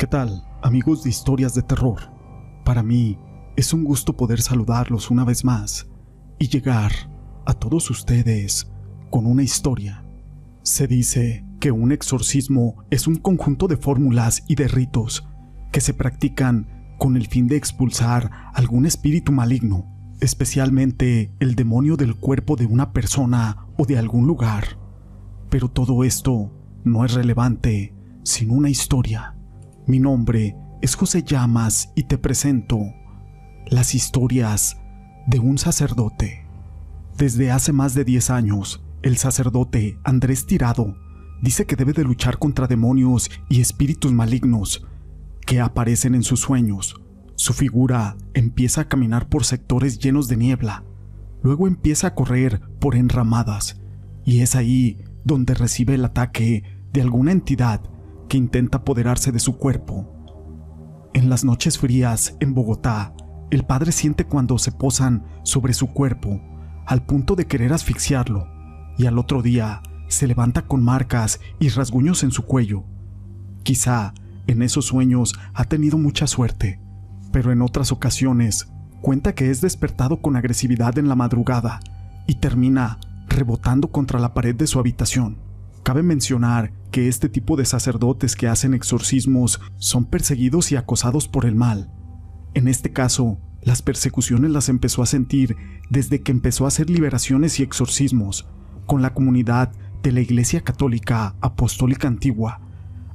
¿Qué tal, amigos de historias de terror? Para mí es un gusto poder saludarlos una vez más y llegar a todos ustedes con una historia. Se dice que un exorcismo es un conjunto de fórmulas y de ritos que se practican con el fin de expulsar algún espíritu maligno, especialmente el demonio del cuerpo de una persona o de algún lugar. Pero todo esto no es relevante sin una historia. Mi nombre es José Llamas y te presento las historias de un sacerdote. Desde hace más de 10 años, el sacerdote Andrés Tirado dice que debe de luchar contra demonios y espíritus malignos que aparecen en sus sueños. Su figura empieza a caminar por sectores llenos de niebla, luego empieza a correr por enramadas, y es ahí donde recibe el ataque de alguna entidad que intenta apoderarse de su cuerpo. En las noches frías, en Bogotá, el padre siente cuando se posan sobre su cuerpo, al punto de querer asfixiarlo, y al otro día se levanta con marcas y rasguños en su cuello. Quizá en esos sueños ha tenido mucha suerte, pero en otras ocasiones cuenta que es despertado con agresividad en la madrugada y termina rebotando contra la pared de su habitación. Cabe mencionar que este tipo de sacerdotes que hacen exorcismos son perseguidos y acosados por el mal. En este caso, las persecuciones las empezó a sentir desde que empezó a hacer liberaciones y exorcismos con la comunidad de la Iglesia Católica Apostólica Antigua,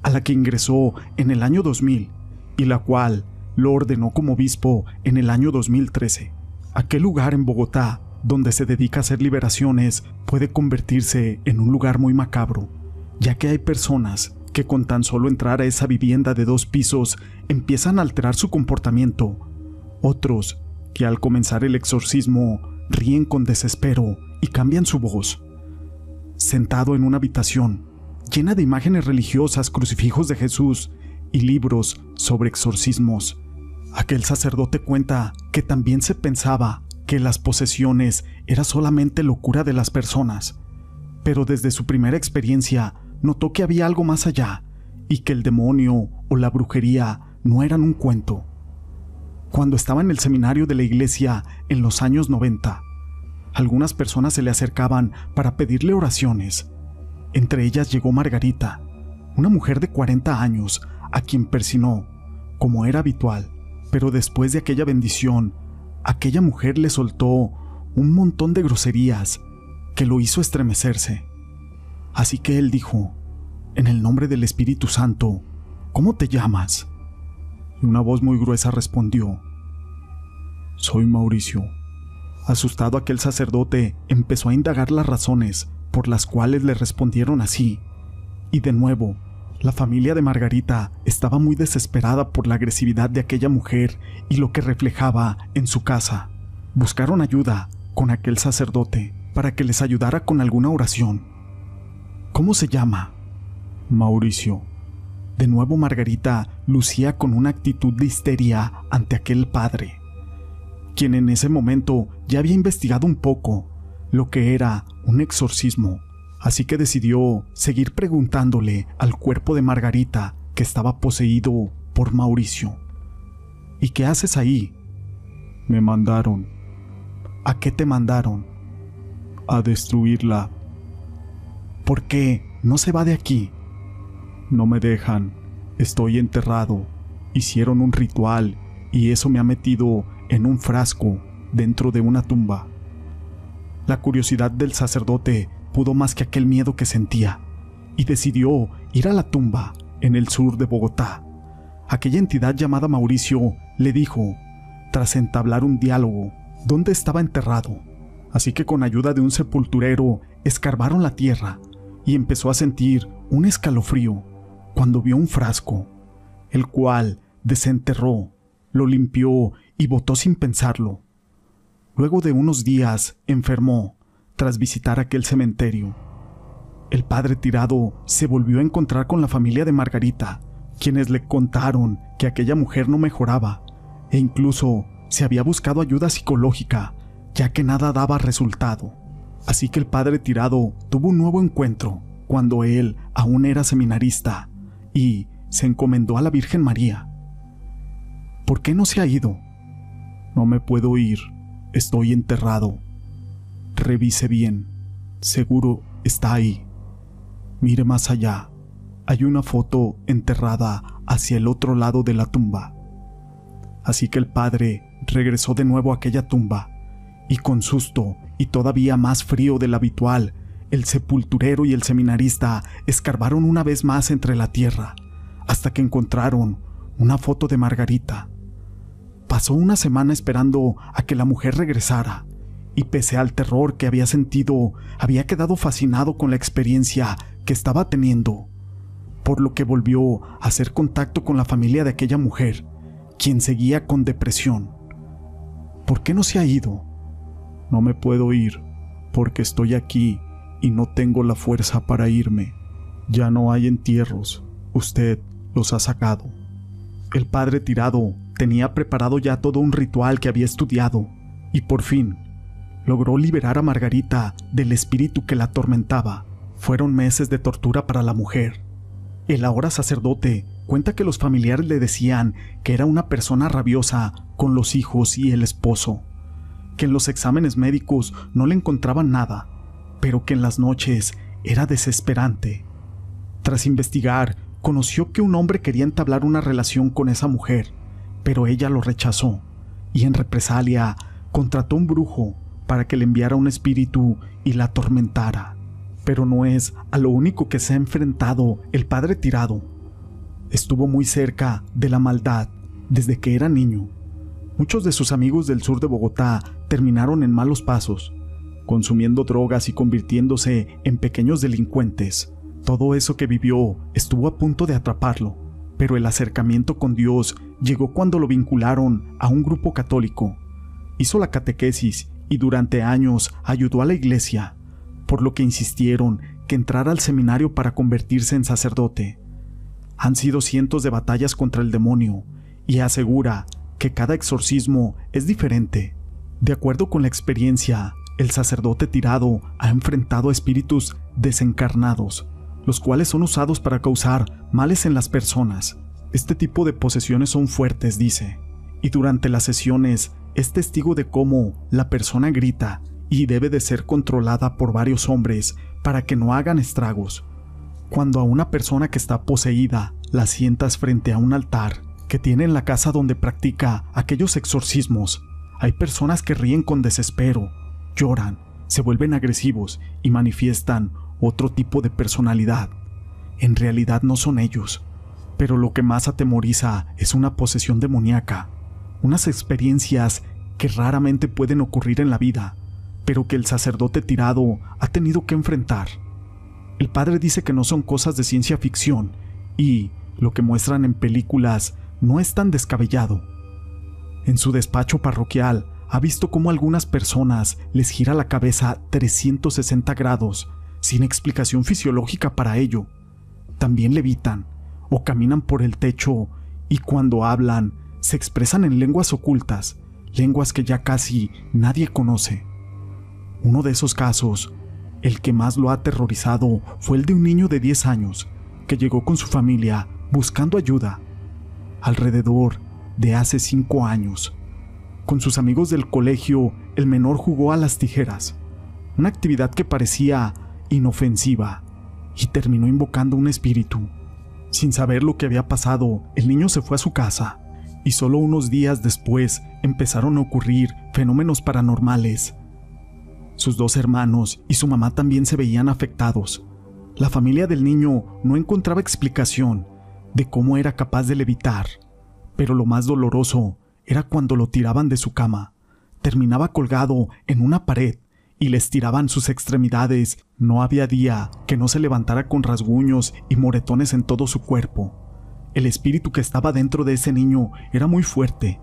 a la que ingresó en el año 2000 y la cual lo ordenó como obispo en el año 2013. Aquel lugar en Bogotá donde se dedica a hacer liberaciones puede convertirse en un lugar muy macabro ya que hay personas que con tan solo entrar a esa vivienda de dos pisos empiezan a alterar su comportamiento, otros que al comenzar el exorcismo ríen con desespero y cambian su voz. Sentado en una habitación llena de imágenes religiosas, crucifijos de Jesús y libros sobre exorcismos, aquel sacerdote cuenta que también se pensaba que las posesiones era solamente locura de las personas, pero desde su primera experiencia notó que había algo más allá y que el demonio o la brujería no eran un cuento. Cuando estaba en el seminario de la iglesia en los años 90, algunas personas se le acercaban para pedirle oraciones. Entre ellas llegó Margarita, una mujer de 40 años, a quien persinó, como era habitual, pero después de aquella bendición, aquella mujer le soltó un montón de groserías que lo hizo estremecerse. Así que él dijo, en el nombre del Espíritu Santo, ¿cómo te llamas? Y una voz muy gruesa respondió, Soy Mauricio. Asustado aquel sacerdote empezó a indagar las razones por las cuales le respondieron así, y de nuevo, la familia de Margarita estaba muy desesperada por la agresividad de aquella mujer y lo que reflejaba en su casa. Buscaron ayuda con aquel sacerdote para que les ayudara con alguna oración. ¿Cómo se llama? Mauricio. De nuevo Margarita lucía con una actitud de histeria ante aquel padre, quien en ese momento ya había investigado un poco lo que era un exorcismo, así que decidió seguir preguntándole al cuerpo de Margarita que estaba poseído por Mauricio. ¿Y qué haces ahí? Me mandaron. ¿A qué te mandaron? A destruirla ¿Por qué no se va de aquí? No me dejan. Estoy enterrado. Hicieron un ritual y eso me ha metido en un frasco dentro de una tumba. La curiosidad del sacerdote pudo más que aquel miedo que sentía y decidió ir a la tumba en el sur de Bogotá. Aquella entidad llamada Mauricio le dijo, tras entablar un diálogo, dónde estaba enterrado. Así que con ayuda de un sepulturero escarbaron la tierra y empezó a sentir un escalofrío cuando vio un frasco, el cual desenterró, lo limpió y botó sin pensarlo. Luego de unos días enfermó tras visitar aquel cementerio. El padre tirado se volvió a encontrar con la familia de Margarita, quienes le contaron que aquella mujer no mejoraba e incluso se había buscado ayuda psicológica, ya que nada daba resultado. Así que el padre tirado tuvo un nuevo encuentro cuando él aún era seminarista y, se encomendó a la Virgen María. ¿Por qué no se ha ido? No me puedo ir, estoy enterrado. Revise bien, seguro está ahí. Mire más allá, hay una foto enterrada hacia el otro lado de la tumba. Así que el padre regresó de nuevo a aquella tumba, y con susto y todavía más frío del habitual, el sepulturero y el seminarista escarbaron una vez más entre la tierra, hasta que encontraron una foto de Margarita. Pasó una semana esperando a que la mujer regresara, y pese al terror que había sentido, había quedado fascinado con la experiencia que estaba teniendo, por lo que volvió a hacer contacto con la familia de aquella mujer, quien seguía con depresión. ¿Por qué no se ha ido? No me puedo ir, porque estoy aquí y no tengo la fuerza para irme. Ya no hay entierros, usted los ha sacado. El padre tirado tenía preparado ya todo un ritual que había estudiado, y por fin logró liberar a Margarita del espíritu que la atormentaba. Fueron meses de tortura para la mujer. El ahora sacerdote cuenta que los familiares le decían que era una persona rabiosa con los hijos y el esposo, que en los exámenes médicos no le encontraban nada, pero que en las noches era desesperante. Tras investigar, conoció que un hombre quería entablar una relación con esa mujer, pero ella lo rechazó, y en represalia contrató un brujo para que le enviara un espíritu y la atormentara. Pero no es a lo único que se ha enfrentado el padre tirado. Estuvo muy cerca de la maldad desde que era niño. Muchos de sus amigos del sur de Bogotá terminaron en malos pasos, consumiendo drogas y convirtiéndose en pequeños delincuentes. Todo eso que vivió estuvo a punto de atraparlo, pero el acercamiento con Dios llegó cuando lo vincularon a un grupo católico. Hizo la catequesis y durante años ayudó a la iglesia, por lo que insistieron que entrara al seminario para convertirse en sacerdote. Han sido cientos de batallas contra el demonio y asegura que cada exorcismo es diferente. De acuerdo con la experiencia, el sacerdote tirado ha enfrentado espíritus desencarnados, los cuales son usados para causar males en las personas. Este tipo de posesiones son fuertes, dice, y durante las sesiones es testigo de cómo la persona grita y debe de ser controlada por varios hombres para que no hagan estragos. Cuando a una persona que está poseída la sientas frente a un altar que tiene en la casa donde practica aquellos exorcismos, hay personas que ríen con desespero, lloran, se vuelven agresivos y manifiestan otro tipo de personalidad. En realidad no son ellos, pero lo que más atemoriza es una posesión demoníaca unas experiencias que raramente pueden ocurrir en la vida, pero que el sacerdote tirado ha tenido que enfrentar. El padre dice que no son cosas de ciencia ficción y lo que muestran en películas no es tan descabellado. En su despacho parroquial ha visto cómo algunas personas les gira la cabeza 360 grados sin explicación fisiológica para ello. También levitan o caminan por el techo y cuando hablan se expresan en lenguas ocultas, lenguas que ya casi nadie conoce. Uno de esos casos, el que más lo ha aterrorizado, fue el de un niño de 10 años que llegó con su familia buscando ayuda, alrededor de hace 5 años. Con sus amigos del colegio, el menor jugó a las tijeras, una actividad que parecía inofensiva, y terminó invocando un espíritu. Sin saber lo que había pasado, el niño se fue a su casa y solo unos días después empezaron a ocurrir fenómenos paranormales. Sus dos hermanos y su mamá también se veían afectados. La familia del niño no encontraba explicación de cómo era capaz de levitar, pero lo más doloroso era cuando lo tiraban de su cama. Terminaba colgado en una pared y les tiraban sus extremidades. No había día que no se levantara con rasguños y moretones en todo su cuerpo. El espíritu que estaba dentro de ese niño era muy fuerte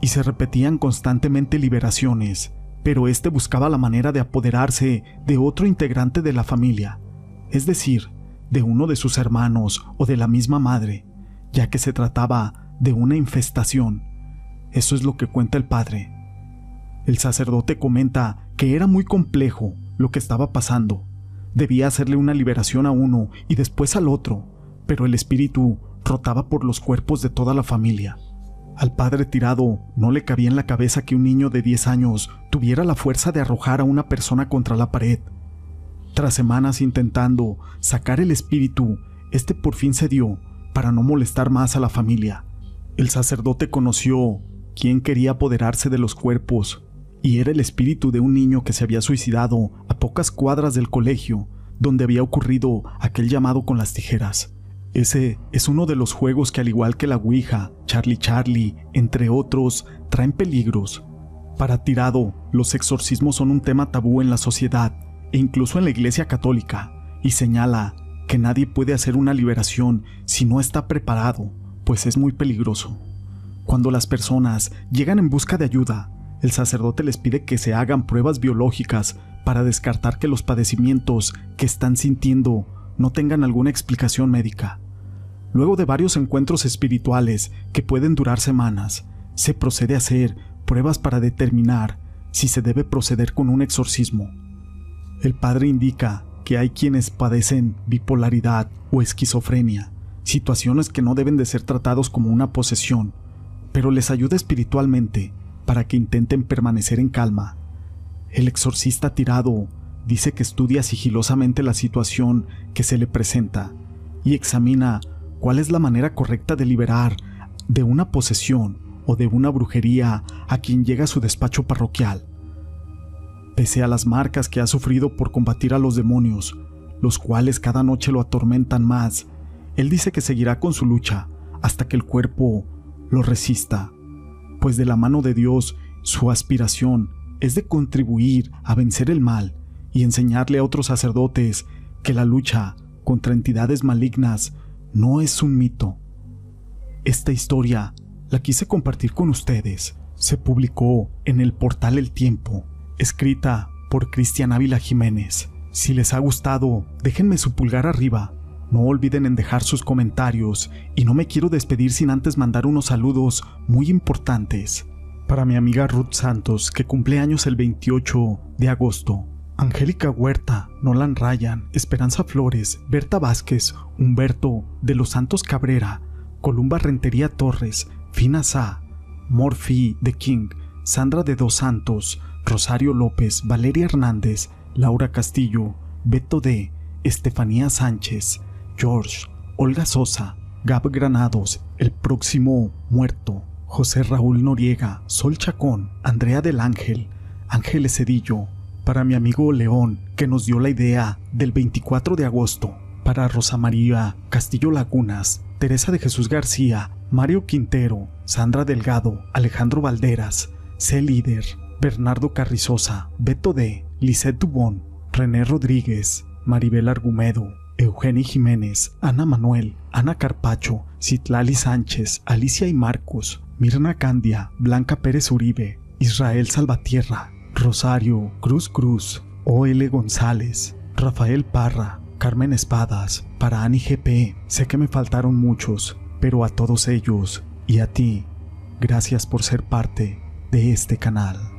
y se repetían constantemente liberaciones, pero este buscaba la manera de apoderarse de otro integrante de la familia, es decir, de uno de sus hermanos o de la misma madre, ya que se trataba de una infestación. Eso es lo que cuenta el padre. El sacerdote comenta que era muy complejo lo que estaba pasando. Debía hacerle una liberación a uno y después al otro, pero el espíritu rotaba por los cuerpos de toda la familia. Al padre tirado no le cabía en la cabeza que un niño de 10 años tuviera la fuerza de arrojar a una persona contra la pared. Tras semanas intentando sacar el espíritu, este por fin cedió para no molestar más a la familia. El sacerdote conoció quién quería apoderarse de los cuerpos, y era el espíritu de un niño que se había suicidado a pocas cuadras del colegio donde había ocurrido aquel llamado con las tijeras. Ese es uno de los juegos que al igual que la Ouija, Charlie Charlie, entre otros, traen peligros. Para Tirado, los exorcismos son un tema tabú en la sociedad e incluso en la Iglesia Católica, y señala que nadie puede hacer una liberación si no está preparado, pues es muy peligroso. Cuando las personas llegan en busca de ayuda, el sacerdote les pide que se hagan pruebas biológicas para descartar que los padecimientos que están sintiendo no tengan alguna explicación médica. Luego de varios encuentros espirituales que pueden durar semanas, se procede a hacer pruebas para determinar si se debe proceder con un exorcismo. El padre indica que hay quienes padecen bipolaridad o esquizofrenia, situaciones que no deben de ser tratados como una posesión, pero les ayuda espiritualmente para que intenten permanecer en calma. El exorcista tirado dice que estudia sigilosamente la situación que se le presenta y examina cuál es la manera correcta de liberar de una posesión o de una brujería a quien llega a su despacho parroquial. Pese a las marcas que ha sufrido por combatir a los demonios, los cuales cada noche lo atormentan más, él dice que seguirá con su lucha hasta que el cuerpo lo resista, pues de la mano de Dios su aspiración es de contribuir a vencer el mal y enseñarle a otros sacerdotes que la lucha contra entidades malignas no es un mito. Esta historia la quise compartir con ustedes. Se publicó en el portal El Tiempo, escrita por Cristian Ávila Jiménez. Si les ha gustado, déjenme su pulgar arriba. No olviden en dejar sus comentarios y no me quiero despedir sin antes mandar unos saludos muy importantes. Para mi amiga Ruth Santos, que cumple años el 28 de agosto. Angélica Huerta, Nolan Ryan, Esperanza Flores, Berta Vázquez, Humberto, de los Santos Cabrera, Columba Rentería Torres, Fina Sa, Morphy de King, Sandra de Dos Santos, Rosario López, Valeria Hernández, Laura Castillo, Beto D, Estefanía Sánchez, George, Olga Sosa, Gab Granados, El Próximo Muerto, José Raúl Noriega, Sol Chacón, Andrea del Ángel, Ángeles Cedillo, para mi amigo León, que nos dio la idea del 24 de agosto, para Rosa María Castillo Lagunas, Teresa de Jesús García, Mario Quintero, Sandra Delgado, Alejandro Valderas, C. Líder, Bernardo Carrizosa, Beto D., Lisette Dubón, René Rodríguez, Maribel Argumedo, Eugenia Jiménez, Ana Manuel, Ana Carpacho, Citlali Sánchez, Alicia y Marcos, Mirna Candia, Blanca Pérez Uribe, Israel Salvatierra, Rosario Cruz Cruz, O.L. González, Rafael Parra, Carmen Espadas, para Ani GP. Sé que me faltaron muchos, pero a todos ellos y a ti, gracias por ser parte de este canal.